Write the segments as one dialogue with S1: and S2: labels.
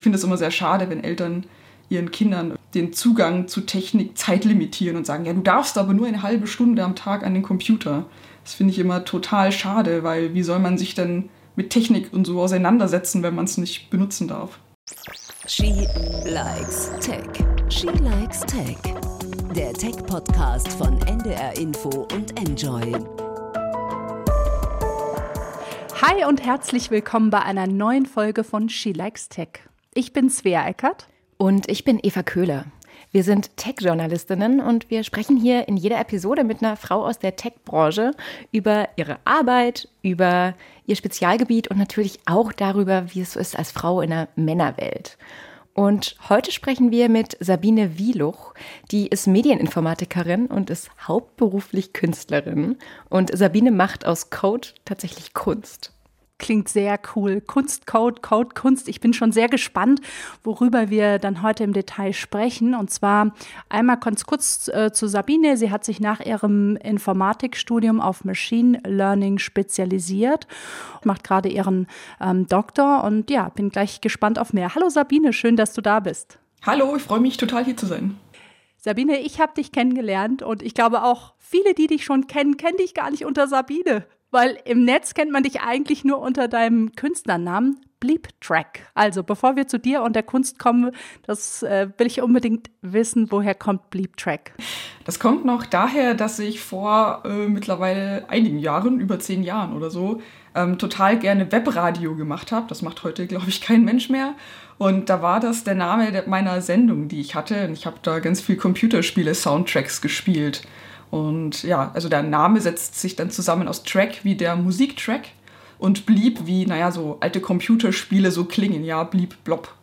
S1: Ich finde es immer sehr schade, wenn Eltern ihren Kindern den Zugang zu Technik zeitlimitieren und sagen, ja, du darfst aber nur eine halbe Stunde am Tag an den Computer. Das finde ich immer total schade, weil wie soll man sich denn mit Technik und so auseinandersetzen, wenn man es nicht benutzen darf?
S2: She likes Tech. She likes Tech. Der Tech-Podcast von NDR Info und Enjoy.
S3: Hi und herzlich willkommen bei einer neuen Folge von She Likes Tech. Ich bin Svea Eckert.
S4: Und ich bin Eva Köhler. Wir sind Tech-Journalistinnen und wir sprechen hier in jeder Episode mit einer Frau aus der Tech-Branche über ihre Arbeit, über ihr Spezialgebiet und natürlich auch darüber, wie es so ist als Frau in der Männerwelt. Und heute sprechen wir mit Sabine Wieluch. Die ist Medieninformatikerin und ist hauptberuflich Künstlerin. Und Sabine macht aus Code tatsächlich Kunst
S3: klingt sehr cool. Kunst, Code, Code, Kunst. Ich bin schon sehr gespannt, worüber wir dann heute im Detail sprechen. Und zwar einmal ganz kurz äh, zu Sabine. Sie hat sich nach ihrem Informatikstudium auf Machine Learning spezialisiert, macht gerade ihren ähm, Doktor und ja, bin gleich gespannt auf mehr. Hallo Sabine, schön, dass du da bist.
S1: Hallo, ich freue mich total hier zu sein.
S3: Sabine, ich habe dich kennengelernt und ich glaube auch viele, die dich schon kennen, kennen dich gar nicht unter Sabine. Weil im Netz kennt man dich eigentlich nur unter deinem Künstlernamen Bleep Track. Also bevor wir zu dir und der Kunst kommen, das äh, will ich unbedingt wissen, woher kommt Bleep Track?
S1: Das kommt noch daher, dass ich vor äh, mittlerweile einigen Jahren, über zehn Jahren oder so, ähm, total gerne Webradio gemacht habe. Das macht heute, glaube ich, kein Mensch mehr. Und da war das der Name meiner Sendung, die ich hatte. Und ich habe da ganz viel Computerspiele-Soundtracks gespielt. Und ja, also der Name setzt sich dann zusammen aus Track wie der Musiktrack und blieb wie, naja, so alte Computerspiele so klingen, ja, blieb blob.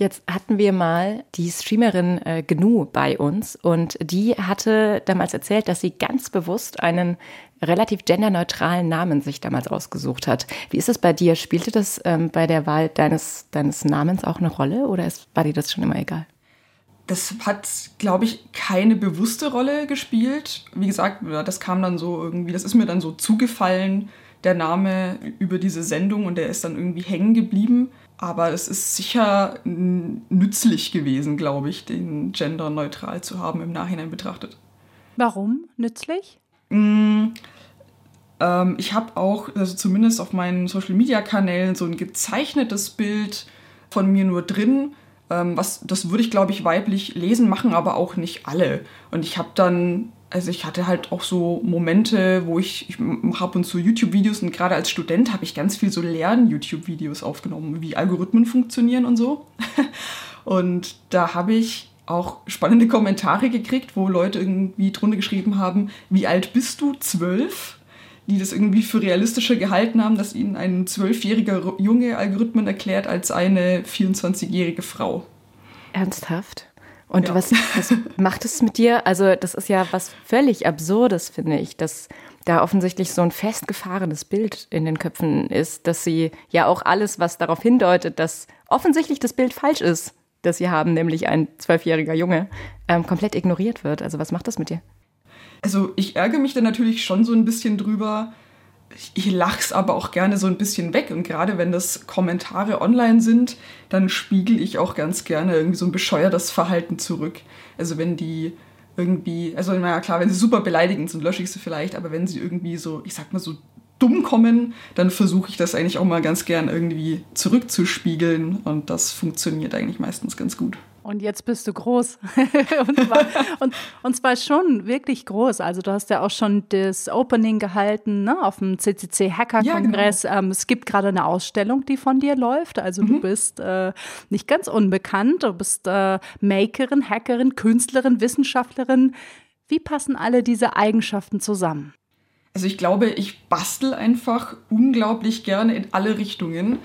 S4: Jetzt hatten wir mal die Streamerin äh, Gnu bei uns und die hatte damals erzählt, dass sie ganz bewusst einen relativ genderneutralen Namen sich damals ausgesucht hat. Wie ist es bei dir? Spielte das ähm, bei der Wahl deines, deines Namens auch eine Rolle oder ist, war dir das schon immer egal?
S1: Das hat, glaube ich, keine bewusste Rolle gespielt. Wie gesagt, das kam dann so irgendwie, das ist mir dann so zugefallen, der Name über diese Sendung und der ist dann irgendwie hängen geblieben. Aber es ist sicher nützlich gewesen, glaube ich, den genderneutral zu haben im Nachhinein betrachtet.
S3: Warum nützlich?
S1: Mm, ähm, ich habe auch, also zumindest auf meinen Social-Media-Kanälen, so ein gezeichnetes Bild von mir nur drin ähm, was, das würde ich, glaube ich, weiblich lesen, machen aber auch nicht alle. Und ich habe dann, also ich hatte halt auch so Momente, wo ich, ich mache ab und zu YouTube-Videos und gerade als Student habe ich ganz viel so Lern-YouTube-Videos aufgenommen, wie Algorithmen funktionieren und so. und da habe ich auch spannende Kommentare gekriegt, wo Leute irgendwie drunter geschrieben haben, wie alt bist du? Zwölf? Die das irgendwie für realistischer gehalten haben, dass ihnen ein zwölfjähriger Junge Algorithmen erklärt als eine 24-jährige Frau.
S4: Ernsthaft? Und ja. was, was macht es mit dir? Also, das ist ja was völlig Absurdes, finde ich, dass da offensichtlich so ein festgefahrenes Bild in den Köpfen ist, dass sie ja auch alles, was darauf hindeutet, dass offensichtlich das Bild falsch ist, das sie haben, nämlich ein zwölfjähriger Junge, ähm, komplett ignoriert wird. Also, was macht das mit dir?
S1: Also ich ärgere mich dann natürlich schon so ein bisschen drüber. Ich lach's aber auch gerne so ein bisschen weg. Und gerade wenn das Kommentare online sind, dann spiegel ich auch ganz gerne irgendwie so ein bescheuertes Verhalten zurück. Also wenn die irgendwie, also naja klar, wenn sie super beleidigend sind, lösche ich sie vielleicht, aber wenn sie irgendwie so, ich sag mal so dumm kommen, dann versuche ich das eigentlich auch mal ganz gern irgendwie zurückzuspiegeln und das funktioniert eigentlich meistens ganz gut.
S3: Und jetzt bist du groß. und, zwar, und, und, zwar schon wirklich groß. Also du hast ja auch schon das Opening gehalten ne, auf dem CCC Hacker Kongress. Ja, genau. ähm, es gibt gerade eine Ausstellung, die von dir läuft. Also mhm. du bist äh, nicht ganz unbekannt. Du bist äh, Makerin, Hackerin, Künstlerin, Wissenschaftlerin. Wie passen alle diese Eigenschaften zusammen?
S1: Also ich glaube, ich bastel einfach unglaublich gerne in alle Richtungen.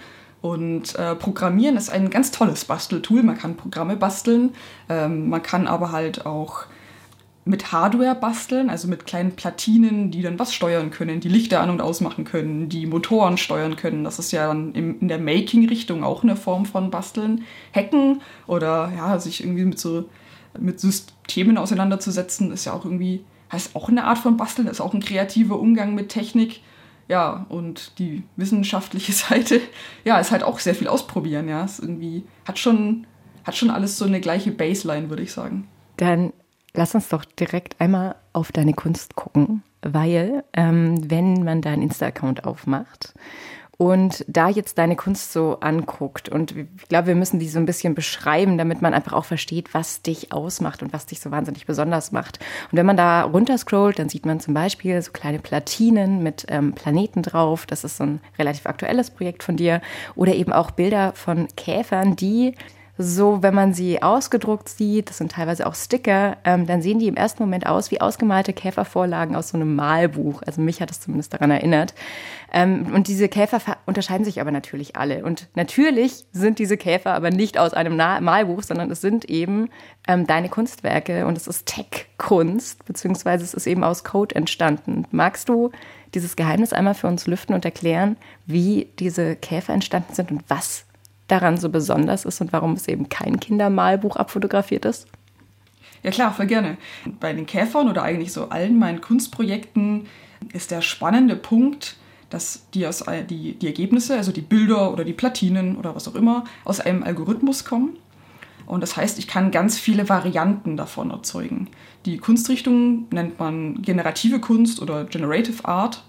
S1: Und äh, Programmieren ist ein ganz tolles Basteltool. Man kann Programme basteln, ähm, man kann aber halt auch mit Hardware basteln, also mit kleinen Platinen, die dann was steuern können, die Lichter an und ausmachen können, die Motoren steuern können. Das ist ja dann in der Making-Richtung auch eine Form von Basteln. Hacken oder ja, sich irgendwie mit so mit Systemen auseinanderzusetzen, ist ja auch irgendwie, heißt auch eine Art von Basteln, ist auch ein kreativer Umgang mit Technik Ja, und die wissenschaftliche Seite, ja, ist halt auch sehr viel ausprobieren, ja. Es irgendwie hat schon, hat schon alles so eine gleiche Baseline, würde ich sagen.
S4: Dann lass uns doch direkt einmal auf deine Kunst gucken, weil ähm, wenn man deinen Insta-Account aufmacht und da jetzt deine Kunst so anguckt und ich glaube, wir müssen die so ein bisschen beschreiben, damit man einfach auch versteht, was dich ausmacht und was dich so wahnsinnig besonders macht. Und wenn man da runterscrollt, dann sieht man zum Beispiel so kleine Platinen mit ähm, Planeten drauf. Das ist so ein relativ aktuelles Projekt von dir. Oder eben auch Bilder von Käfern, die so, wenn man sie ausgedruckt sieht, das sind teilweise auch Sticker, ähm, dann sehen die im ersten Moment aus wie ausgemalte Käfervorlagen aus so einem Malbuch. Also mich hat es zumindest daran erinnert. Ähm, und diese Käfer unterscheiden sich aber natürlich alle. Und natürlich sind diese Käfer aber nicht aus einem Na Malbuch, sondern es sind eben ähm, deine Kunstwerke und es ist Tech-Kunst, beziehungsweise es ist eben aus Code entstanden. Magst du dieses Geheimnis einmal für uns lüften und erklären, wie diese Käfer entstanden sind und was daran so besonders ist und warum es eben kein Kindermalbuch abfotografiert ist?
S1: Ja klar, voll gerne. Bei den Käfern oder eigentlich so allen meinen Kunstprojekten ist der spannende Punkt, dass die, aus, die, die Ergebnisse, also die Bilder oder die Platinen oder was auch immer, aus einem Algorithmus kommen. Und das heißt, ich kann ganz viele Varianten davon erzeugen. Die Kunstrichtung nennt man generative Kunst oder Generative Art.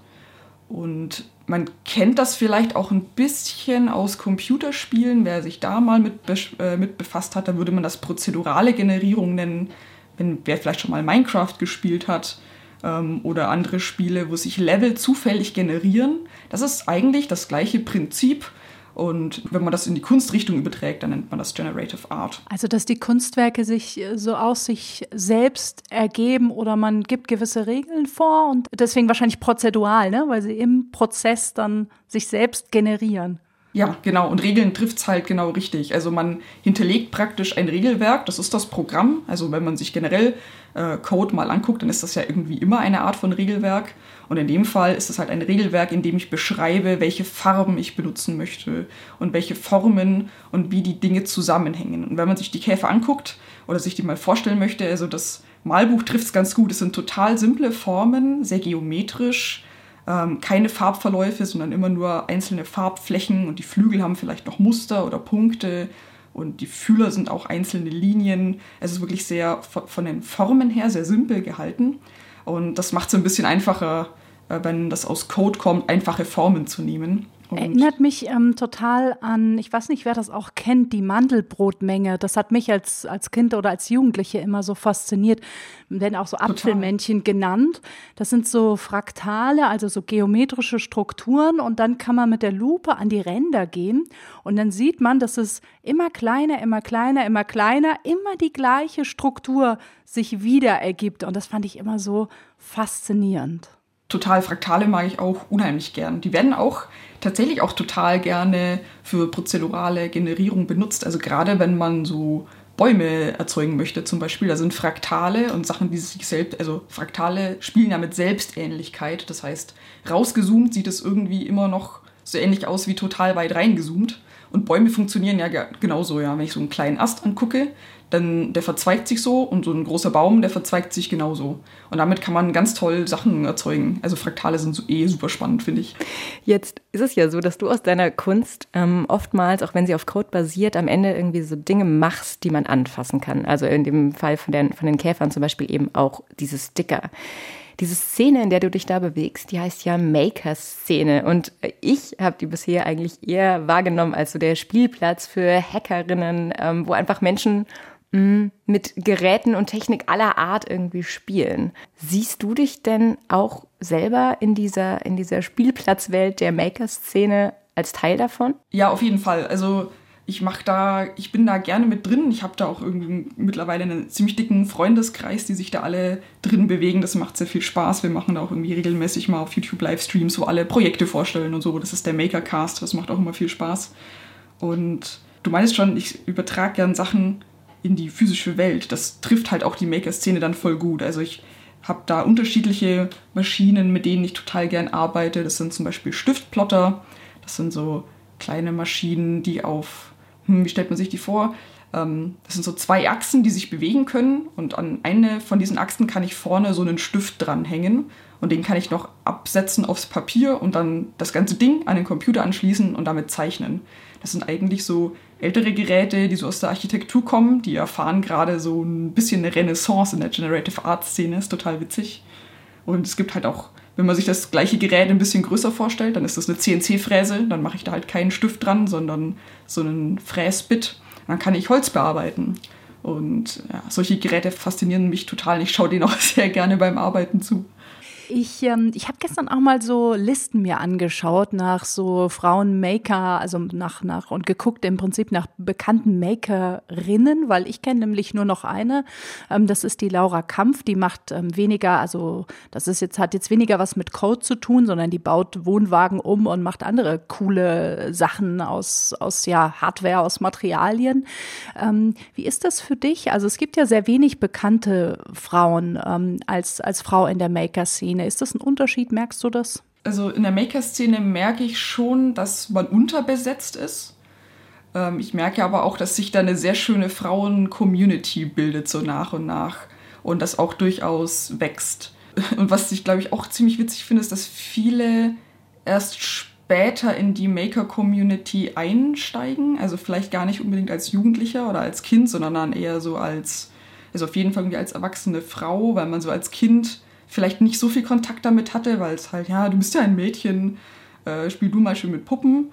S1: Und man kennt das vielleicht auch ein bisschen aus Computerspielen. Wer sich da mal mit, äh, mit befasst hat, da würde man das prozedurale Generierung nennen. Wenn, wer vielleicht schon mal Minecraft gespielt hat ähm, oder andere Spiele, wo sich Level zufällig generieren. Das ist eigentlich das gleiche Prinzip und wenn man das in die Kunstrichtung überträgt, dann nennt man das Generative Art.
S3: Also, dass die Kunstwerke sich äh, so aus sich selbst ergeben oder man gibt gewisse Regeln vor und deswegen wahrscheinlich prozedural, ne? weil sie im Prozess dann sich selbst generieren.
S1: Ja, genau. Und Regeln trifft es halt genau richtig. Also man hinterlegt praktisch ein Regelwerk, das ist das Programm. Also wenn man sich generell äh, Code mal anguckt, dann ist das ja irgendwie immer eine Art von Regelwerk. Und in dem Fall ist es halt ein Regelwerk, in dem ich beschreibe, welche Farben ich benutzen möchte und welche Formen und wie die Dinge zusammenhängen. Und wenn man sich die Käfer anguckt oder sich die mal vorstellen möchte, also das Malbuch trifft es ganz gut. Es sind total simple Formen, sehr geometrisch, ähm, keine Farbverläufe, sondern immer nur einzelne Farbflächen und die Flügel haben vielleicht noch Muster oder Punkte und die Fühler sind auch einzelne Linien. Es ist wirklich sehr von den Formen her sehr simpel gehalten. Und das macht es ein bisschen einfacher, äh, wenn das aus Code kommt, einfache Formen zu nehmen.
S3: Und Erinnert mich ähm, total an, ich weiß nicht, wer das auch kennt, die Mandelbrotmenge. Das hat mich als, als Kind oder als Jugendliche immer so fasziniert. Werden auch so total. Apfelmännchen genannt. Das sind so Fraktale, also so geometrische Strukturen. Und dann kann man mit der Lupe an die Ränder gehen. Und dann sieht man, dass es immer kleiner, immer kleiner, immer kleiner, immer die gleiche Struktur sich wieder ergibt. Und das fand ich immer so faszinierend
S1: total Fraktale mag ich auch unheimlich gern. Die werden auch tatsächlich auch total gerne für prozedurale Generierung benutzt. Also gerade wenn man so Bäume erzeugen möchte zum Beispiel, da sind Fraktale und Sachen, die sich selbst, also Fraktale spielen ja mit Selbstähnlichkeit. Das heißt, rausgezoomt sieht es irgendwie immer noch so ähnlich aus wie total weit reingezoomt. Und Bäume funktionieren ja genauso, ja. Wenn ich so einen kleinen Ast angucke, dann der verzweigt sich so und so ein großer Baum, der verzweigt sich genauso. Und damit kann man ganz toll Sachen erzeugen. Also Fraktale sind so eh super spannend, finde ich.
S4: Jetzt ist es ja so, dass du aus deiner Kunst ähm, oftmals, auch wenn sie auf Code basiert, am Ende irgendwie so Dinge machst, die man anfassen kann. Also in dem Fall von den, von den Käfern zum Beispiel eben auch diese Sticker. Diese Szene, in der du dich da bewegst, die heißt ja Maker-Szene. Und ich habe die bisher eigentlich eher wahrgenommen als so der Spielplatz für Hackerinnen, ähm, wo einfach Menschen mm, mit Geräten und Technik aller Art irgendwie spielen. Siehst du dich denn auch selber in dieser, in dieser Spielplatzwelt der Maker-Szene als Teil davon?
S1: Ja, auf jeden Fall. Also ich mache da, ich bin da gerne mit drin. Ich habe da auch irgendwie mittlerweile einen ziemlich dicken Freundeskreis, die sich da alle drin bewegen. Das macht sehr viel Spaß. Wir machen da auch irgendwie regelmäßig mal auf YouTube Livestreams, wo alle Projekte vorstellen und so. Das ist der Makercast, das macht auch immer viel Spaß. Und du meinst schon, ich übertrage gern Sachen in die physische Welt. Das trifft halt auch die Maker-Szene dann voll gut. Also ich habe da unterschiedliche Maschinen, mit denen ich total gern arbeite. Das sind zum Beispiel Stiftplotter. Das sind so kleine Maschinen, die auf hm, wie stellt man sich die vor? Ähm, das sind so zwei Achsen, die sich bewegen können und an eine von diesen Achsen kann ich vorne so einen Stift dranhängen und den kann ich noch absetzen aufs Papier und dann das ganze Ding an den Computer anschließen und damit zeichnen. Das sind eigentlich so ältere Geräte, die so aus der Architektur kommen, die erfahren gerade so ein bisschen eine Renaissance in der Generative Art Szene, ist total witzig. Und es gibt halt auch, wenn man sich das gleiche Gerät ein bisschen größer vorstellt, dann ist das eine CNC-Fräse, dann mache ich da halt keinen Stift dran, sondern so einen Fräsbit. Dann kann ich Holz bearbeiten. Und ja, solche Geräte faszinieren mich total. Ich schaue denen auch sehr gerne beim Arbeiten zu.
S3: Ich, ähm, ich habe gestern auch mal so Listen mir angeschaut nach so Frauen-Maker, also nach, nach und geguckt im Prinzip nach bekannten Makerinnen, weil ich kenne nämlich nur noch eine. Ähm, das ist die Laura Kampf, die macht ähm, weniger, also das ist jetzt, hat jetzt weniger was mit Code zu tun, sondern die baut Wohnwagen um und macht andere coole Sachen aus, aus ja, Hardware, aus Materialien. Ähm, wie ist das für dich? Also es gibt ja sehr wenig bekannte Frauen ähm, als, als Frau in der Maker-Szene. Szene. Ist das ein Unterschied? Merkst du das?
S1: Also in der Maker-Szene merke ich schon, dass man unterbesetzt ist. Ähm, ich merke aber auch, dass sich da eine sehr schöne Frauen-Community bildet, so nach und nach. Und das auch durchaus wächst. Und was ich, glaube ich, auch ziemlich witzig finde, ist, dass viele erst später in die Maker-Community einsteigen. Also vielleicht gar nicht unbedingt als Jugendlicher oder als Kind, sondern dann eher so als, also auf jeden Fall irgendwie als erwachsene Frau, weil man so als Kind vielleicht nicht so viel Kontakt damit hatte, weil es halt, ja, du bist ja ein Mädchen, äh, spiel du mal schön mit Puppen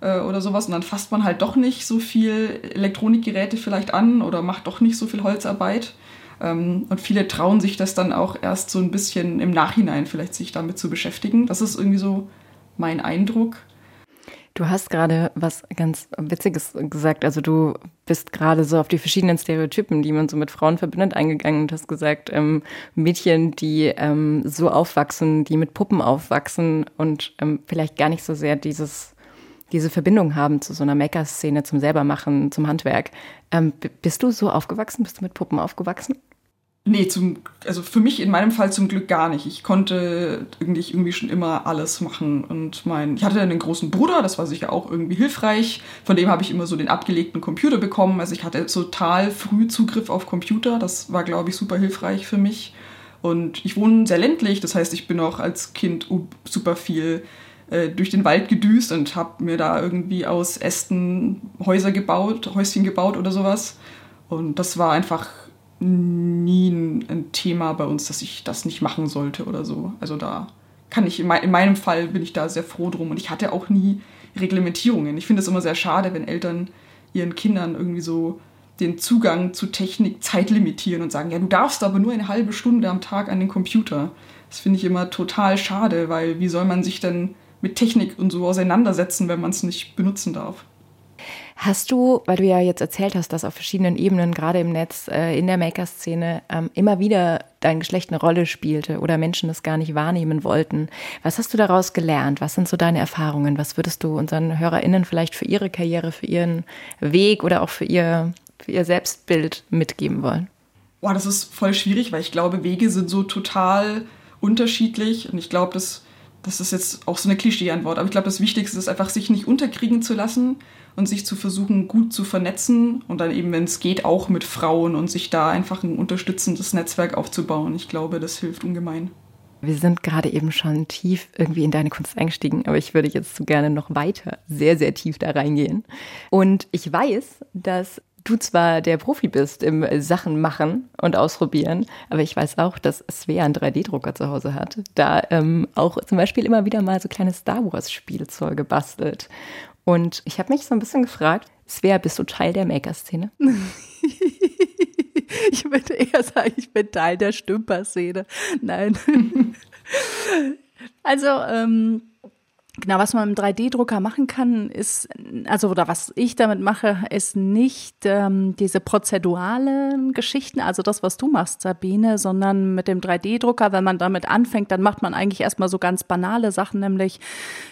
S1: äh, oder sowas. Und dann fasst man halt doch nicht so viel Elektronikgeräte vielleicht an oder macht doch nicht so viel Holzarbeit. Ähm, und viele trauen sich das dann auch erst so ein bisschen im Nachhinein vielleicht sich damit zu beschäftigen. Das ist irgendwie so mein Eindruck.
S4: Du hast gerade was ganz Witziges gesagt. Also du bist gerade so auf die verschiedenen Stereotypen, die man so mit Frauen verbindet, eingegangen und hast gesagt, ähm, Mädchen, die ähm, so aufwachsen, die mit Puppen aufwachsen und ähm, vielleicht gar nicht so sehr dieses, diese Verbindung haben zu so einer Maker-Szene, zum Selbermachen, zum Handwerk. Ähm, bist du so aufgewachsen? Bist du mit Puppen aufgewachsen?
S1: Nee, zum, also für mich in meinem Fall zum Glück gar nicht. Ich konnte irgendwie, irgendwie schon immer alles machen. Und mein, ich hatte einen großen Bruder, das war sicher auch irgendwie hilfreich. Von dem habe ich immer so den abgelegten Computer bekommen. Also ich hatte total früh Zugriff auf Computer. Das war, glaube ich, super hilfreich für mich. Und ich wohne sehr ländlich, das heißt, ich bin auch als Kind super viel äh, durch den Wald gedüst und habe mir da irgendwie aus Ästen Häuser gebaut, Häuschen gebaut oder sowas. Und das war einfach nie ein Thema bei uns, dass ich das nicht machen sollte oder so. Also da kann ich, in, meinem Fall bin ich da sehr froh drum und ich hatte auch nie Reglementierungen. Ich finde es immer sehr schade, wenn Eltern ihren Kindern irgendwie so den Zugang zu Technik zeitlimitieren und sagen, ja, du darfst aber nur eine halbe Stunde am Tag an den Computer. Das finde ich immer total schade, weil wie soll man sich denn mit Technik und so auseinandersetzen, wenn man es nicht benutzen darf?
S4: Hast du, weil du ja jetzt erzählt hast, dass auf verschiedenen Ebenen, gerade im Netz, äh, in der Maker-Szene, ähm, immer wieder dein Geschlecht eine Rolle spielte oder Menschen das gar nicht wahrnehmen wollten, was hast du daraus gelernt? Was sind so deine Erfahrungen? Was würdest du unseren HörerInnen vielleicht für ihre Karriere, für ihren Weg oder auch für ihr, für ihr Selbstbild mitgeben wollen?
S1: Boah, das ist voll schwierig, weil ich glaube, Wege sind so total unterschiedlich und ich glaube, das, das ist jetzt auch so eine Klischee-Antwort, aber ich glaube, das Wichtigste ist einfach, sich nicht unterkriegen zu lassen und sich zu versuchen, gut zu vernetzen und dann eben, wenn es geht, auch mit Frauen und sich da einfach ein unterstützendes Netzwerk aufzubauen. Ich glaube, das hilft ungemein.
S4: Wir sind gerade eben schon tief irgendwie in deine Kunst eingestiegen, aber ich würde jetzt so gerne noch weiter, sehr, sehr tief da reingehen. Und ich weiß, dass du zwar der Profi bist im Sachen machen und ausprobieren, aber ich weiß auch, dass Svea einen 3D-Drucker zu Hause hat, da ähm, auch zum Beispiel immer wieder mal so kleine Star Wars-Spielzeuge bastelt. Und ich habe mich so ein bisschen gefragt, Svea, bist du Teil der Maker-Szene?
S3: ich würde eher sagen, ich bin Teil der Stümper-Szene. Nein. also, ähm, Genau, was man im 3D-Drucker machen kann, ist, also oder was ich damit mache, ist nicht ähm, diese prozeduralen Geschichten, also das, was du machst, Sabine, sondern mit dem 3D-Drucker, wenn man damit anfängt, dann macht man eigentlich erstmal so ganz banale Sachen, nämlich,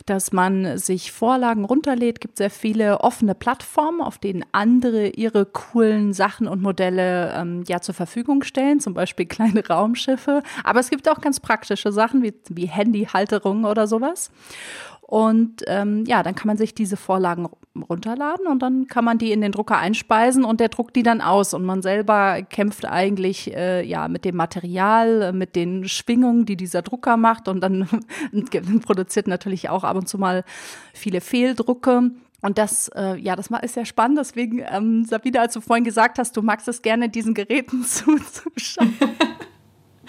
S3: dass man sich Vorlagen runterlädt, gibt sehr viele offene Plattformen, auf denen andere ihre coolen Sachen und Modelle ähm, ja zur Verfügung stellen, zum Beispiel kleine Raumschiffe. Aber es gibt auch ganz praktische Sachen wie, wie Handyhalterungen oder sowas. Und ähm, ja, dann kann man sich diese Vorlagen runterladen und dann kann man die in den Drucker einspeisen und der druckt die dann aus und man selber kämpft eigentlich äh, ja mit dem Material, mit den Schwingungen, die dieser Drucker macht und dann produziert natürlich auch ab und zu mal viele Fehldrucke. Und das, äh, ja, das ist sehr spannend. Deswegen, ähm, Sabine, als du vorhin gesagt hast, du magst es gerne, diesen Geräten zuzuschauen.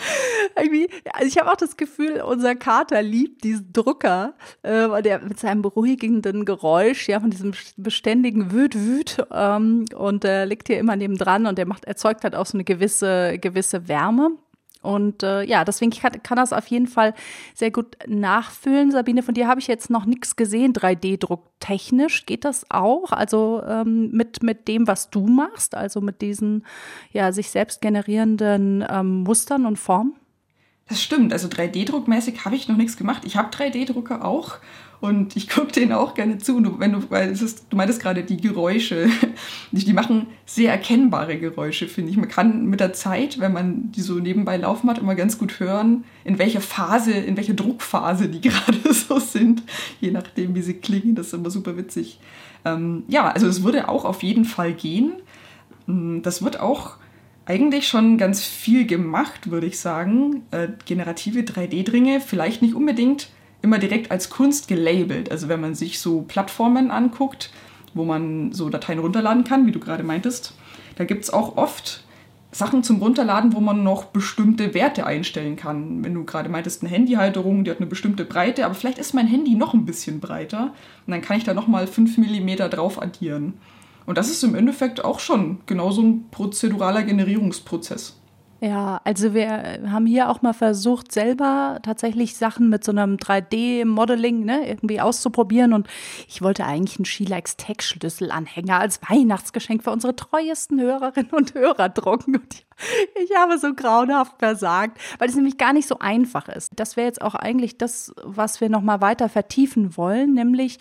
S3: Irgendwie, also ich habe auch das Gefühl, unser Kater liebt diesen Drucker, äh, der mit seinem beruhigenden Geräusch, ja, von diesem beständigen Wüt, Wüt, ähm, und der liegt hier immer neben dran und der macht, erzeugt halt auch so eine gewisse, gewisse Wärme. Und äh, ja, deswegen kann, kann das auf jeden Fall sehr gut nachfüllen. Sabine, von dir habe ich jetzt noch nichts gesehen, 3D-Druck technisch. Geht das auch? Also ähm, mit, mit dem, was du machst, also mit diesen ja, sich selbst generierenden ähm, Mustern und Formen?
S1: Das stimmt. Also 3D-druckmäßig habe ich noch nichts gemacht. Ich habe 3D-Drucker auch und ich gucke denen auch gerne zu. Du, wenn du, weil es ist, du meintest gerade die Geräusche, die, die machen sehr erkennbare Geräusche, finde ich. Man kann mit der Zeit, wenn man die so nebenbei laufen hat, immer ganz gut hören, in welcher Phase, in welcher Druckphase die gerade so sind, je nachdem, wie sie klingen. Das ist immer super witzig. Ähm, ja, also es würde auch auf jeden Fall gehen. Mm, das wird auch eigentlich schon ganz viel gemacht, würde ich sagen. Äh, generative 3D-Dringe, vielleicht nicht unbedingt immer direkt als Kunst gelabelt. Also wenn man sich so Plattformen anguckt, wo man so Dateien runterladen kann, wie du gerade meintest, da gibt es auch oft Sachen zum Runterladen, wo man noch bestimmte Werte einstellen kann. Wenn du gerade meintest, eine Handyhalterung, die hat eine bestimmte Breite, aber vielleicht ist mein Handy noch ein bisschen breiter und dann kann ich da nochmal 5 mm drauf addieren. Und das ist im Endeffekt auch schon genauso ein prozeduraler Generierungsprozess.
S3: Ja, also wir haben hier auch mal versucht, selber tatsächlich Sachen mit so einem 3D-Modeling ne, irgendwie auszuprobieren. Und ich wollte eigentlich einen Skilikes Tech-Schlüsselanhänger als Weihnachtsgeschenk für unsere treuesten Hörerinnen und Hörer drucken. Und ich habe so grauenhaft versagt, weil es nämlich gar nicht so einfach ist. Das wäre jetzt auch eigentlich das, was wir noch mal weiter vertiefen wollen, nämlich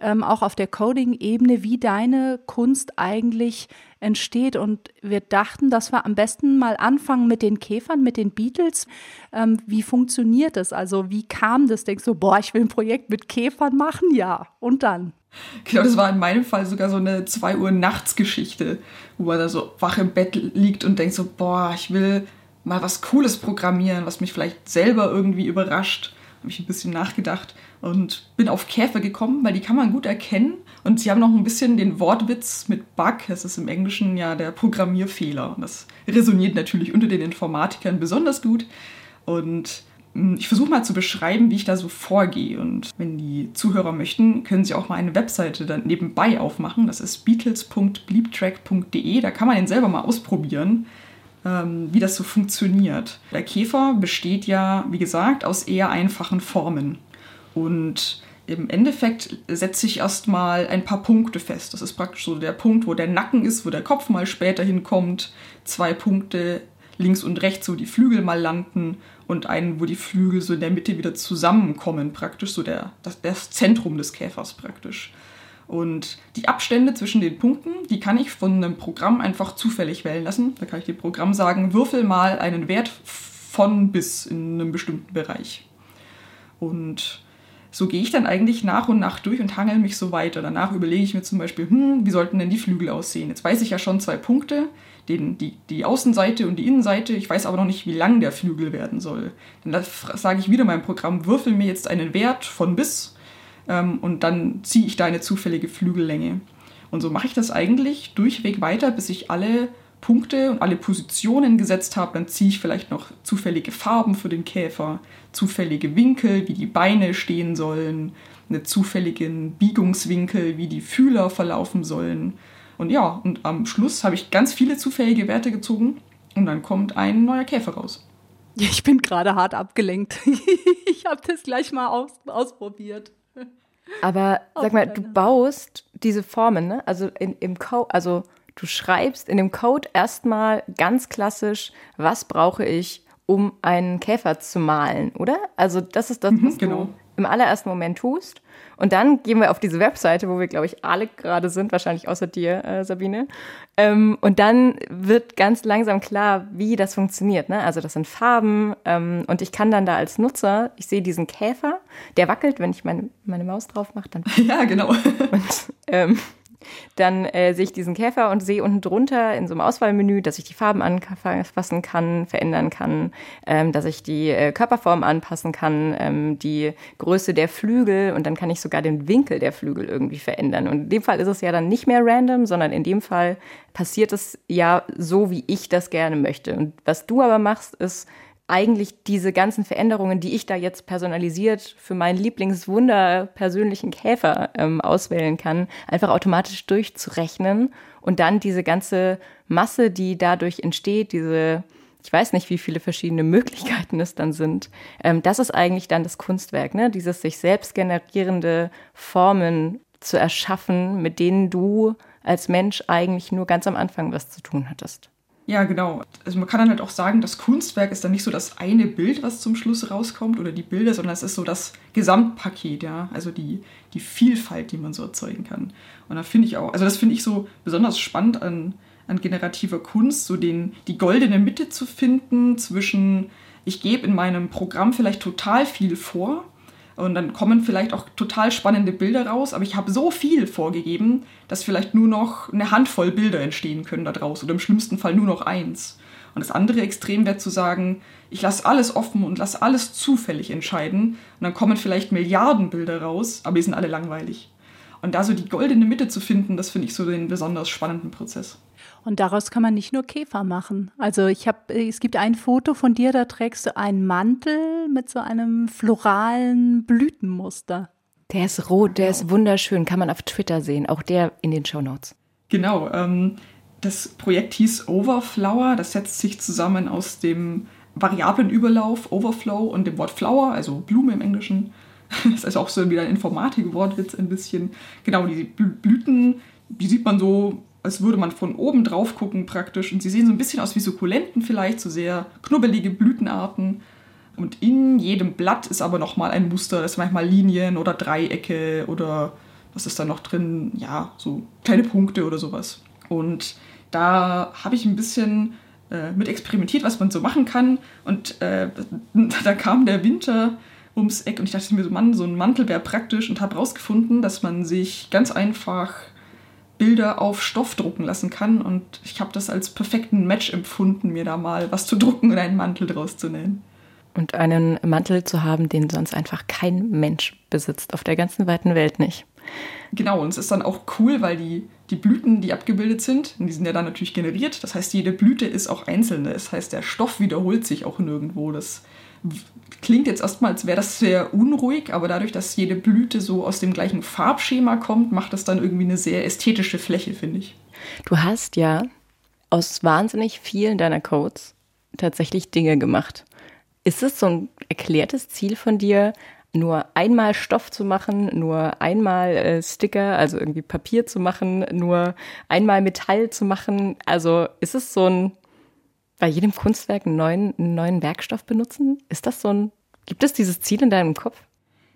S3: ähm, auch auf der Coding-Ebene, wie deine Kunst eigentlich entsteht. Und wir dachten, dass wir am besten mal anfangen mit den Käfern, mit den Beatles. Ähm, wie funktioniert das? Also wie kam das? Denkst du, boah, ich will ein Projekt mit Käfern machen? Ja. Und dann?
S1: Genau, das war in meinem Fall sogar so eine 2 Uhr nachts Geschichte, wo man da so wach im Bett liegt und denkt so, boah, ich will mal was Cooles programmieren, was mich vielleicht selber irgendwie überrascht. Habe ich ein bisschen nachgedacht und bin auf Käfer gekommen, weil die kann man gut erkennen. Und sie haben noch ein bisschen den Wortwitz mit Bug, das ist im Englischen ja der Programmierfehler. Und das resoniert natürlich unter den Informatikern besonders gut. Und hm, ich versuche mal zu beschreiben, wie ich da so vorgehe. Und wenn die Zuhörer möchten, können sie auch mal eine Webseite dann nebenbei aufmachen. Das ist beatles.bleeptrack.de. Da kann man den selber mal ausprobieren, wie das so funktioniert. Der Käfer besteht ja, wie gesagt, aus eher einfachen Formen. Und im Endeffekt setze ich erstmal ein paar Punkte fest. Das ist praktisch so der Punkt, wo der Nacken ist, wo der Kopf mal später hinkommt. Zwei Punkte links und rechts, wo die Flügel mal landen und einen, wo die Flügel so in der Mitte wieder zusammenkommen, praktisch so der, das, das Zentrum des Käfers praktisch. Und die Abstände zwischen den Punkten, die kann ich von einem Programm einfach zufällig wählen lassen. Da kann ich dem Programm sagen, würfel mal einen Wert von bis in einem bestimmten Bereich. Und so gehe ich dann eigentlich nach und nach durch und hangel mich so weiter. Danach überlege ich mir zum Beispiel, hm, wie sollten denn die Flügel aussehen? Jetzt weiß ich ja schon zwei Punkte, den, die, die Außenseite und die Innenseite. Ich weiß aber noch nicht, wie lang der Flügel werden soll. Dann sage ich wieder meinem Programm, würfel mir jetzt einen Wert von bis ähm, und dann ziehe ich da eine zufällige Flügellänge. Und so mache ich das eigentlich durchweg weiter, bis ich alle Punkte und alle Positionen gesetzt habe, dann ziehe ich vielleicht noch zufällige Farben für den Käfer, zufällige Winkel, wie die Beine stehen sollen, einen zufälligen Biegungswinkel, wie die Fühler verlaufen sollen. Und ja, und am Schluss habe ich ganz viele zufällige Werte gezogen und dann kommt ein neuer Käfer raus.
S3: Ja, ich bin gerade hart abgelenkt. ich habe das gleich mal aus, ausprobiert.
S4: Aber sag mal, du baust diese Formen, ne? Also in, im Code, also Du schreibst in dem Code erstmal ganz klassisch, was brauche ich, um einen Käfer zu malen, oder? Also das ist das,
S1: mhm, was genau. du
S4: im allerersten Moment tust. Und dann gehen wir auf diese Webseite, wo wir, glaube ich, alle gerade sind, wahrscheinlich außer dir, äh, Sabine. Ähm, und dann wird ganz langsam klar, wie das funktioniert. Ne? Also das sind Farben ähm, und ich kann dann da als Nutzer, ich sehe diesen Käfer, der wackelt, wenn ich meine, meine Maus drauf mache, dann.
S1: Ja, genau.
S4: Und ähm, dann äh, sehe ich diesen Käfer und sehe unten drunter in so einem Auswahlmenü, dass ich die Farben anfassen kann, verändern kann, ähm, dass ich die äh, Körperform anpassen kann, ähm, die Größe der Flügel und dann kann ich sogar den Winkel der Flügel irgendwie verändern. Und in dem Fall ist es ja dann nicht mehr random, sondern in dem Fall passiert es ja so, wie ich das gerne möchte. Und was du aber machst, ist, eigentlich diese ganzen Veränderungen, die ich da jetzt personalisiert für meinen Lieblingswunder persönlichen Käfer ähm, auswählen kann, einfach automatisch durchzurechnen und dann diese ganze Masse, die dadurch entsteht, diese ich weiß nicht, wie viele verschiedene Möglichkeiten es dann sind. Ähm, das ist eigentlich dann das Kunstwerk, ne? Dieses sich selbst generierende Formen zu erschaffen, mit denen du als Mensch eigentlich nur ganz am Anfang was zu tun hattest.
S1: Ja, genau. Also man kann dann halt auch sagen, das Kunstwerk ist dann nicht so das eine Bild, was zum Schluss rauskommt oder die Bilder, sondern es ist so das Gesamtpaket, ja. Also die, die Vielfalt, die man so erzeugen kann. Und da finde ich auch, also das finde ich so besonders spannend an, an generativer Kunst, so den, die goldene Mitte zu finden zwischen, ich gebe in meinem Programm vielleicht total viel vor und dann kommen vielleicht auch total spannende Bilder raus, aber ich habe so viel vorgegeben, dass vielleicht nur noch eine Handvoll Bilder entstehen können daraus oder im schlimmsten Fall nur noch eins. Und das andere Extrem wäre zu sagen, ich lasse alles offen und lasse alles zufällig entscheiden und dann kommen vielleicht Milliarden Bilder raus, aber die sind alle langweilig. Und da so die goldene Mitte zu finden, das finde ich so den besonders spannenden Prozess.
S3: Und daraus kann man nicht nur Käfer machen. Also ich habe, es gibt ein Foto von dir, da trägst du einen Mantel mit so einem floralen Blütenmuster.
S4: Der ist rot, der ist wunderschön, kann man auf Twitter sehen, auch der in den Show Notes.
S1: Genau, ähm, das Projekt hieß Overflower, das setzt sich zusammen aus dem Variablenüberlauf Overflow und dem Wort Flower, also Blume im Englischen. Das ist auch so wieder ein Informatik-Wortwitz ein bisschen. Genau, die Blüten, die sieht man so als würde man von oben drauf gucken praktisch. Und sie sehen so ein bisschen aus wie Sukkulenten vielleicht, so sehr knubbelige Blütenarten. Und in jedem Blatt ist aber nochmal ein Muster. Das sind manchmal Linien oder Dreiecke oder was ist da noch drin? Ja, so kleine Punkte oder sowas. Und da habe ich ein bisschen äh, mit experimentiert, was man so machen kann. Und äh, da kam der Winter ums Eck und ich dachte mir so, Mann, so ein Mantel wäre praktisch und habe rausgefunden, dass man sich ganz einfach Bilder auf Stoff drucken lassen kann. Und ich habe das als perfekten Match empfunden, mir da mal was zu drucken und einen Mantel draus zu nähen.
S4: Und einen Mantel zu haben, den sonst einfach kein Mensch besitzt, auf der ganzen weiten Welt nicht.
S1: Genau, und es ist dann auch cool, weil die, die Blüten, die abgebildet sind, die sind ja dann natürlich generiert. Das heißt, jede Blüte ist auch einzelne. Das heißt, der Stoff wiederholt sich auch nirgendwo. Das klingt jetzt erstmal, als wäre das sehr unruhig, aber dadurch, dass jede Blüte so aus dem gleichen Farbschema kommt, macht das dann irgendwie eine sehr ästhetische Fläche, finde ich.
S4: Du hast ja aus wahnsinnig vielen deiner Codes tatsächlich Dinge gemacht. Ist es so ein erklärtes Ziel von dir, nur einmal Stoff zu machen, nur einmal äh, Sticker, also irgendwie Papier zu machen, nur einmal Metall zu machen? Also ist es so ein bei jedem Kunstwerk einen neuen, einen neuen Werkstoff benutzen? Ist das so ein, gibt es dieses Ziel in deinem Kopf?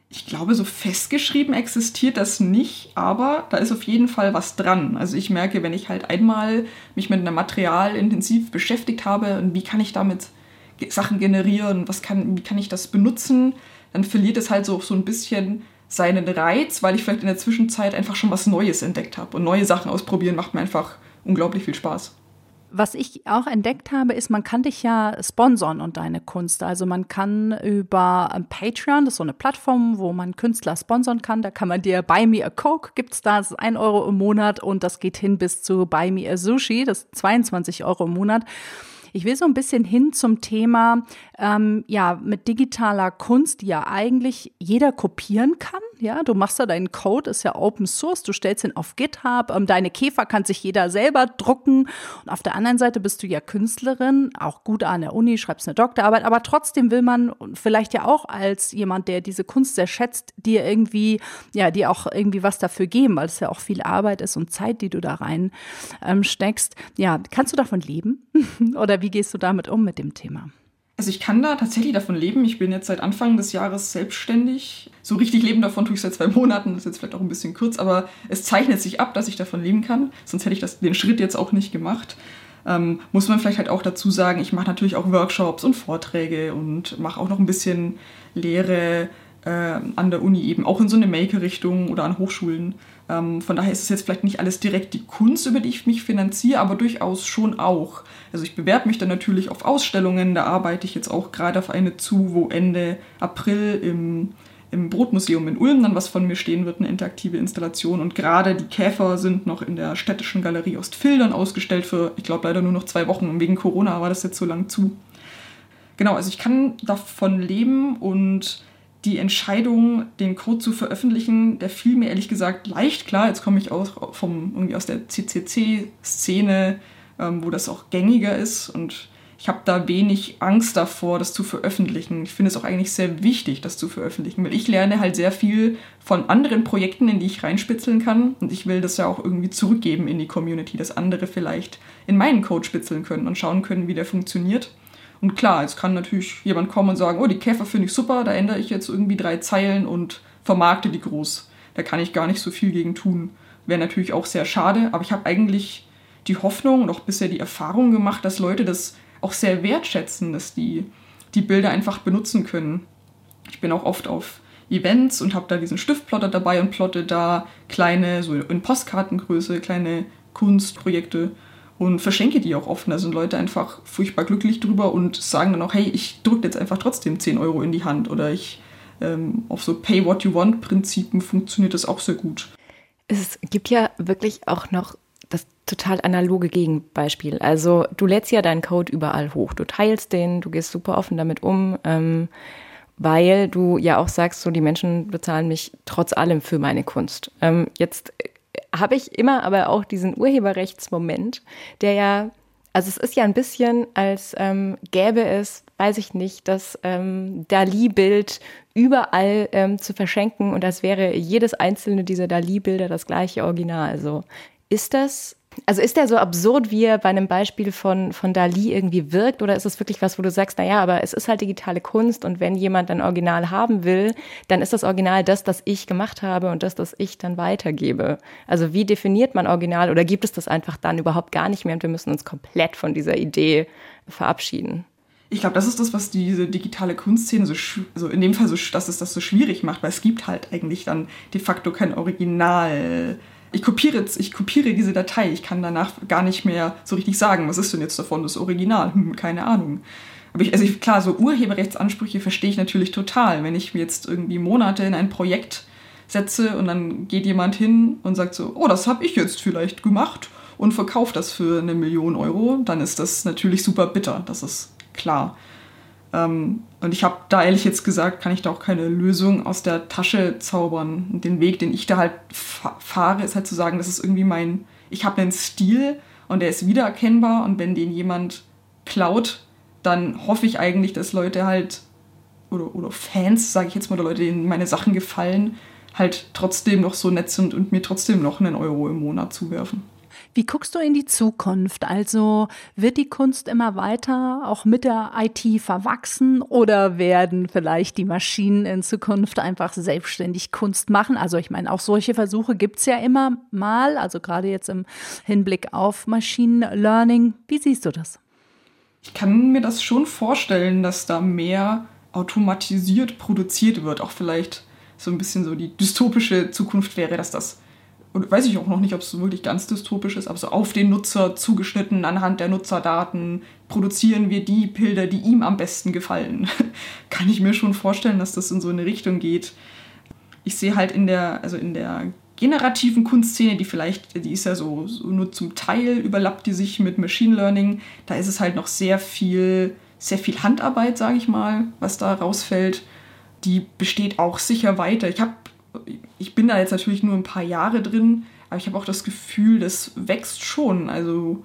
S1: Ich glaube, so festgeschrieben existiert das nicht, aber da ist auf jeden Fall was dran. Also ich merke, wenn ich halt einmal mich mit einem Material intensiv beschäftigt habe und wie kann ich damit Sachen generieren, was kann, wie kann ich das benutzen, dann verliert es halt so, so ein bisschen seinen Reiz, weil ich vielleicht in der Zwischenzeit einfach schon was Neues entdeckt habe. Und neue Sachen ausprobieren macht mir einfach unglaublich viel Spaß
S3: was ich auch entdeckt habe, ist, man kann dich ja sponsern und deine Kunst. Also man kann über ähm, Patreon, das ist so eine Plattform, wo man Künstler sponsern kann. Da kann man dir Buy Me a Coke, gibt's da, das ist ein Euro im Monat und das geht hin bis zu Buy Me a Sushi, das ist 22 Euro im Monat. Ich will so ein bisschen hin zum Thema, ähm, ja, mit digitaler Kunst, die ja eigentlich jeder kopieren kann. Ja, du machst da deinen Code, ist ja Open Source, du stellst ihn auf GitHub, ähm, deine Käfer kann sich jeder selber drucken. Und auf der anderen Seite bist du ja Künstlerin, auch gut an der Uni, schreibst eine Doktorarbeit, aber trotzdem will man vielleicht ja auch als jemand, der diese Kunst sehr schätzt, dir irgendwie, ja, dir auch irgendwie was dafür geben, weil es ja auch viel Arbeit ist und Zeit, die du da rein ähm, steckst. Ja, kannst du davon leben? Oder wie gehst du damit um mit dem Thema?
S1: Also ich kann da tatsächlich davon leben. Ich bin jetzt seit Anfang des Jahres selbstständig. So richtig leben davon tue ich seit zwei Monaten. Das ist jetzt vielleicht auch ein bisschen kurz, aber es zeichnet sich ab, dass ich davon leben kann. Sonst hätte ich das, den Schritt jetzt auch nicht gemacht. Ähm, muss man vielleicht halt auch dazu sagen, ich mache natürlich auch Workshops und Vorträge und mache auch noch ein bisschen Lehre äh, an der Uni eben, auch in so eine Maker-Richtung oder an Hochschulen. Ähm, von daher ist es jetzt vielleicht nicht alles direkt die Kunst, über die ich mich finanziere, aber durchaus schon auch. Also ich bewerbe mich dann natürlich auf Ausstellungen, da arbeite ich jetzt auch gerade auf eine zu, wo Ende April im, im Brotmuseum in Ulm dann was von mir stehen wird, eine interaktive Installation. Und gerade die Käfer sind noch in der städtischen Galerie Ostfildern ausgestellt für, ich glaube, leider nur noch zwei Wochen. Und wegen Corona war das jetzt so lang zu. Genau, also ich kann davon leben und die Entscheidung, den Code zu veröffentlichen, der fiel mir ehrlich gesagt leicht klar. Jetzt komme ich aus, vom, irgendwie aus der CCC-Szene, ähm, wo das auch gängiger ist und ich habe da wenig Angst davor, das zu veröffentlichen. Ich finde es auch eigentlich sehr wichtig, das zu veröffentlichen, weil ich lerne halt sehr viel von anderen Projekten, in die ich reinspitzeln kann. Und ich will das ja auch irgendwie zurückgeben in die Community, dass andere vielleicht in meinen Code spitzeln können und schauen können, wie der funktioniert. Und klar, jetzt kann natürlich jemand kommen und sagen, oh, die Käfer finde ich super, da ändere ich jetzt irgendwie drei Zeilen und vermarkte die groß. Da kann ich gar nicht so viel gegen tun. Wäre natürlich auch sehr schade, aber ich habe eigentlich die Hoffnung und auch bisher die Erfahrung gemacht, dass Leute das auch sehr wertschätzen, dass die die Bilder einfach benutzen können. Ich bin auch oft auf Events und habe da diesen Stiftplotter dabei und plotte da kleine, so in Postkartengröße, kleine Kunstprojekte und verschenke die auch oft. Da sind Leute einfach furchtbar glücklich drüber und sagen dann auch, hey, ich drücke jetzt einfach trotzdem 10 Euro in die Hand oder ich ähm, auf so Pay What You Want Prinzipen funktioniert das auch sehr gut.
S4: Es gibt ja wirklich auch noch das total analoge Gegenbeispiel. Also du lädst ja deinen Code überall hoch, du teilst den, du gehst super offen damit um, ähm, weil du ja auch sagst, so die Menschen bezahlen mich trotz allem für meine Kunst. Ähm, jetzt habe ich immer aber auch diesen Urheberrechtsmoment, der ja, also es ist ja ein bisschen, als ähm, gäbe es, weiß ich nicht, das ähm, Dali-Bild überall ähm, zu verschenken und als wäre jedes einzelne dieser Dali-Bilder das gleiche Original. So ist das also ist der so absurd, wie er bei einem Beispiel von, von Dali irgendwie wirkt? Oder ist es wirklich was, wo du sagst, naja, aber es ist halt digitale Kunst und wenn jemand ein Original haben will, dann ist das Original das, das ich gemacht habe und das, das ich dann weitergebe. Also wie definiert man Original oder gibt es das einfach dann überhaupt gar nicht mehr und wir müssen uns komplett von dieser Idee verabschieden?
S1: Ich glaube, das ist das, was diese digitale Kunstszene so, also in dem Fall so, dass es das so schwierig macht, weil es gibt halt eigentlich dann de facto kein Original ich kopiere, ich kopiere diese Datei, ich kann danach gar nicht mehr so richtig sagen, was ist denn jetzt davon das Original? Hm, keine Ahnung. Aber ich, also ich, klar, so Urheberrechtsansprüche verstehe ich natürlich total. Wenn ich jetzt irgendwie Monate in ein Projekt setze und dann geht jemand hin und sagt so, oh, das habe ich jetzt vielleicht gemacht und verkauft das für eine Million Euro, dann ist das natürlich super bitter, das ist klar. Ähm, und ich habe da ehrlich jetzt gesagt, kann ich da auch keine Lösung aus der Tasche zaubern. Und den Weg, den ich da halt fahre, ist halt zu sagen, das ist irgendwie mein, ich habe einen Stil und der ist wiedererkennbar und wenn den jemand klaut, dann hoffe ich eigentlich, dass Leute halt, oder, oder Fans, sage ich jetzt mal, oder Leute, denen meine Sachen gefallen, halt trotzdem noch so nett sind und mir trotzdem noch einen Euro im Monat zuwerfen.
S3: Wie guckst du in die Zukunft? Also wird die Kunst immer weiter auch mit der IT verwachsen oder werden vielleicht die Maschinen in Zukunft einfach selbstständig Kunst machen? Also ich meine, auch solche Versuche gibt es ja immer mal, also gerade jetzt im Hinblick auf Machine Learning. Wie siehst du das?
S1: Ich kann mir das schon vorstellen, dass da mehr automatisiert produziert wird. Auch vielleicht so ein bisschen so die dystopische Zukunft wäre, dass das und weiß ich auch noch nicht, ob es wirklich ganz dystopisch ist, aber so auf den Nutzer zugeschnitten, anhand der Nutzerdaten produzieren wir die Bilder, die ihm am besten gefallen. Kann ich mir schon vorstellen, dass das in so eine Richtung geht. Ich sehe halt in der, also in der generativen Kunstszene, die vielleicht, die ist ja so, so nur zum Teil überlappt die sich mit Machine Learning, da ist es halt noch sehr viel, sehr viel Handarbeit, sage ich mal, was da rausfällt. Die besteht auch sicher weiter. Ich habe ich bin da jetzt natürlich nur ein paar Jahre drin, aber ich habe auch das Gefühl, das wächst schon. Also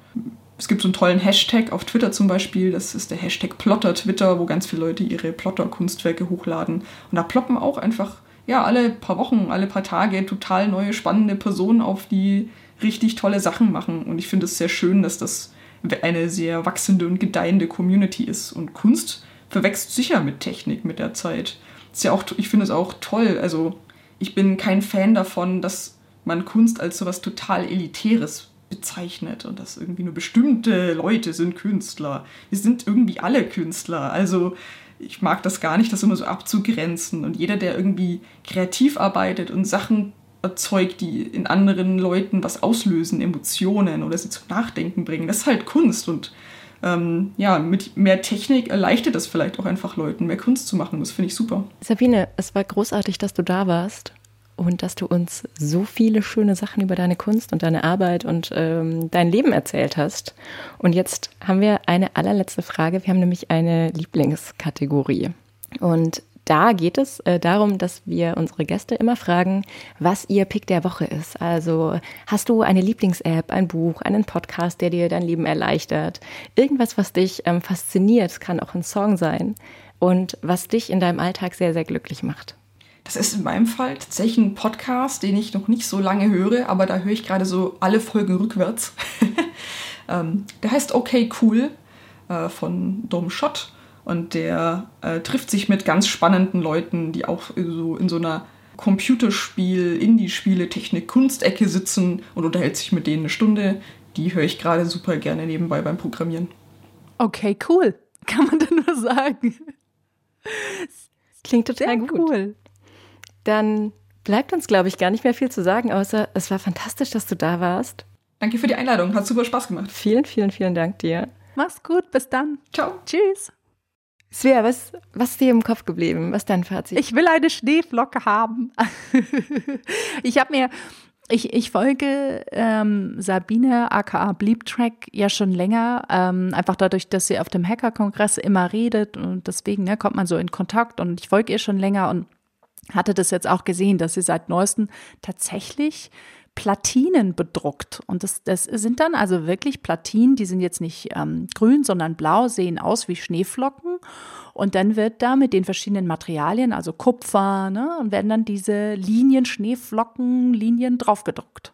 S1: es gibt so einen tollen Hashtag auf Twitter zum Beispiel, das ist der Hashtag Plotter Twitter, wo ganz viele Leute ihre Plotter-Kunstwerke hochladen. Und da ploppen auch einfach, ja, alle paar Wochen, alle paar Tage total neue, spannende Personen auf, die richtig tolle Sachen machen. Und ich finde es sehr schön, dass das eine sehr wachsende und gedeihende Community ist. Und Kunst verwechselt sicher mit Technik mit der Zeit. ist ja auch, ich finde es auch toll. Also ich bin kein Fan davon, dass man Kunst als sowas total Elitäres bezeichnet und dass irgendwie nur bestimmte Leute sind Künstler. Wir sind irgendwie alle Künstler. Also ich mag das gar nicht, das immer so abzugrenzen. Und jeder, der irgendwie kreativ arbeitet und Sachen erzeugt, die in anderen Leuten was auslösen, Emotionen oder sie zum Nachdenken bringen, das ist halt Kunst. Und ähm, ja, mit mehr Technik erleichtert es vielleicht auch einfach Leuten, mehr Kunst zu machen. Das finde ich super.
S4: Sabine, es war großartig, dass du da warst und dass du uns so viele schöne Sachen über deine Kunst und deine Arbeit und ähm, dein Leben erzählt hast. Und jetzt haben wir eine allerletzte Frage. Wir haben nämlich eine Lieblingskategorie. Und da geht es äh, darum, dass wir unsere Gäste immer fragen, was ihr Pick der Woche ist. Also hast du eine Lieblings-App, ein Buch, einen Podcast, der dir dein Leben erleichtert? Irgendwas, was dich ähm, fasziniert, kann auch ein Song sein und was dich in deinem Alltag sehr, sehr glücklich macht.
S1: Das ist in meinem Fall tatsächlich ein Podcast, den ich noch nicht so lange höre, aber da höre ich gerade so alle Folgen rückwärts. ähm, der heißt Okay Cool äh, von Dom Schott und der äh, trifft sich mit ganz spannenden Leuten, die auch so in so einer Computerspiel, Indie-Spiele, Technik, Kunstecke sitzen und unterhält sich mit denen eine Stunde. Die höre ich gerade super gerne nebenbei beim Programmieren.
S3: Okay, cool. Kann man da nur sagen.
S4: Klingt total Sehr gut. cool dann bleibt uns, glaube ich, gar nicht mehr viel zu sagen, außer es war fantastisch, dass du da warst.
S1: Danke für die Einladung, hat super Spaß gemacht.
S4: Vielen, vielen, vielen Dank dir.
S3: Mach's gut, bis dann.
S1: Ciao.
S3: Tschüss.
S4: Svea, was, was ist dir im Kopf geblieben? Was ist dein Fazit?
S3: Ich will eine Schneeflocke haben. ich habe mir, ich, ich folge ähm, Sabine aka Bleeptrack ja schon länger, ähm, einfach dadurch, dass sie auf dem Hacker-Kongress immer redet und deswegen ne, kommt man so in Kontakt und ich folge ihr schon länger und hatte das jetzt auch gesehen, dass sie seit neuestem tatsächlich Platinen bedruckt. Und das, das sind dann also wirklich Platinen, die sind jetzt nicht ähm, grün, sondern blau, sehen aus wie Schneeflocken. Und dann wird da mit den verschiedenen Materialien, also Kupfer, ne, und werden dann diese Linien, Schneeflocken, Linien draufgedruckt.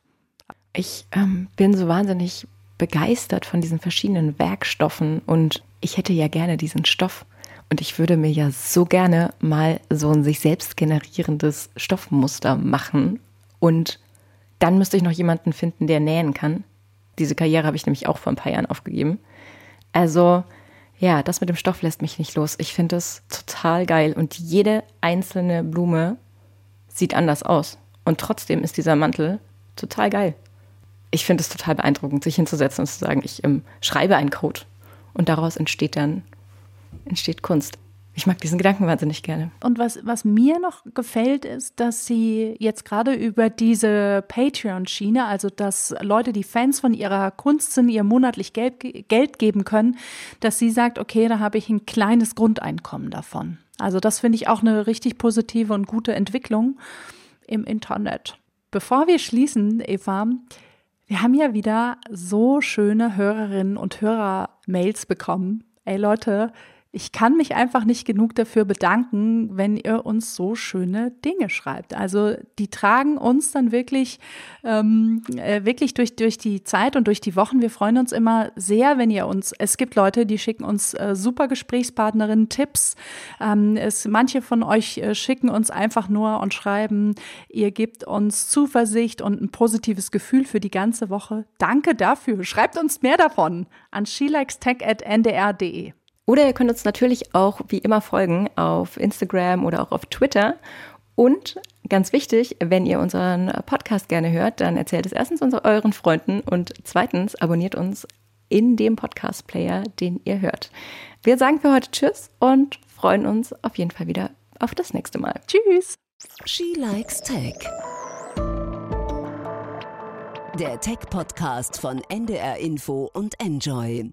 S4: Ich ähm, bin so wahnsinnig begeistert von diesen verschiedenen Werkstoffen und ich hätte ja gerne diesen Stoff. Und ich würde mir ja so gerne mal so ein sich selbst generierendes Stoffmuster machen. Und dann müsste ich noch jemanden finden, der nähen kann. Diese Karriere habe ich nämlich auch vor ein paar Jahren aufgegeben. Also, ja, das mit dem Stoff lässt mich nicht los. Ich finde es total geil. Und jede einzelne Blume sieht anders aus. Und trotzdem ist dieser Mantel total geil. Ich finde es total beeindruckend, sich hinzusetzen und zu sagen, ich ähm, schreibe einen Code. Und daraus entsteht dann entsteht Kunst. Ich mag diesen Gedanken wahnsinnig gerne.
S3: Und was, was mir noch gefällt, ist, dass sie jetzt gerade über diese Patreon-Schiene, also dass Leute, die Fans von ihrer Kunst sind, ihr monatlich Geld, Geld geben können, dass sie sagt, okay, da habe ich ein kleines Grundeinkommen davon. Also das finde ich auch eine richtig positive und gute Entwicklung im Internet. Bevor wir schließen, Eva, wir haben ja wieder so schöne Hörerinnen und Hörer-Mails bekommen. Ey Leute, ich kann mich einfach nicht genug dafür bedanken, wenn ihr uns so schöne Dinge schreibt. Also die tragen uns dann wirklich, ähm, äh, wirklich durch, durch die Zeit und durch die Wochen. Wir freuen uns immer sehr, wenn ihr uns, es gibt Leute, die schicken uns äh, super Gesprächspartnerinnen Tipps. Ähm, es, manche von euch äh, schicken uns einfach nur und schreiben, ihr gebt uns Zuversicht und ein positives Gefühl für die ganze Woche. Danke dafür. Schreibt uns mehr davon an shelikestech.ndr.de.
S4: Oder ihr könnt uns natürlich auch wie immer folgen auf Instagram oder auch auf Twitter. Und ganz wichtig, wenn ihr unseren Podcast gerne hört, dann erzählt es erstens euren Freunden und zweitens abonniert uns in dem Podcast-Player, den ihr hört. Wir sagen für heute Tschüss und freuen uns auf jeden Fall wieder auf das nächste Mal. Tschüss!
S2: She Likes Tech. Der Tech-Podcast von NDR Info und Enjoy.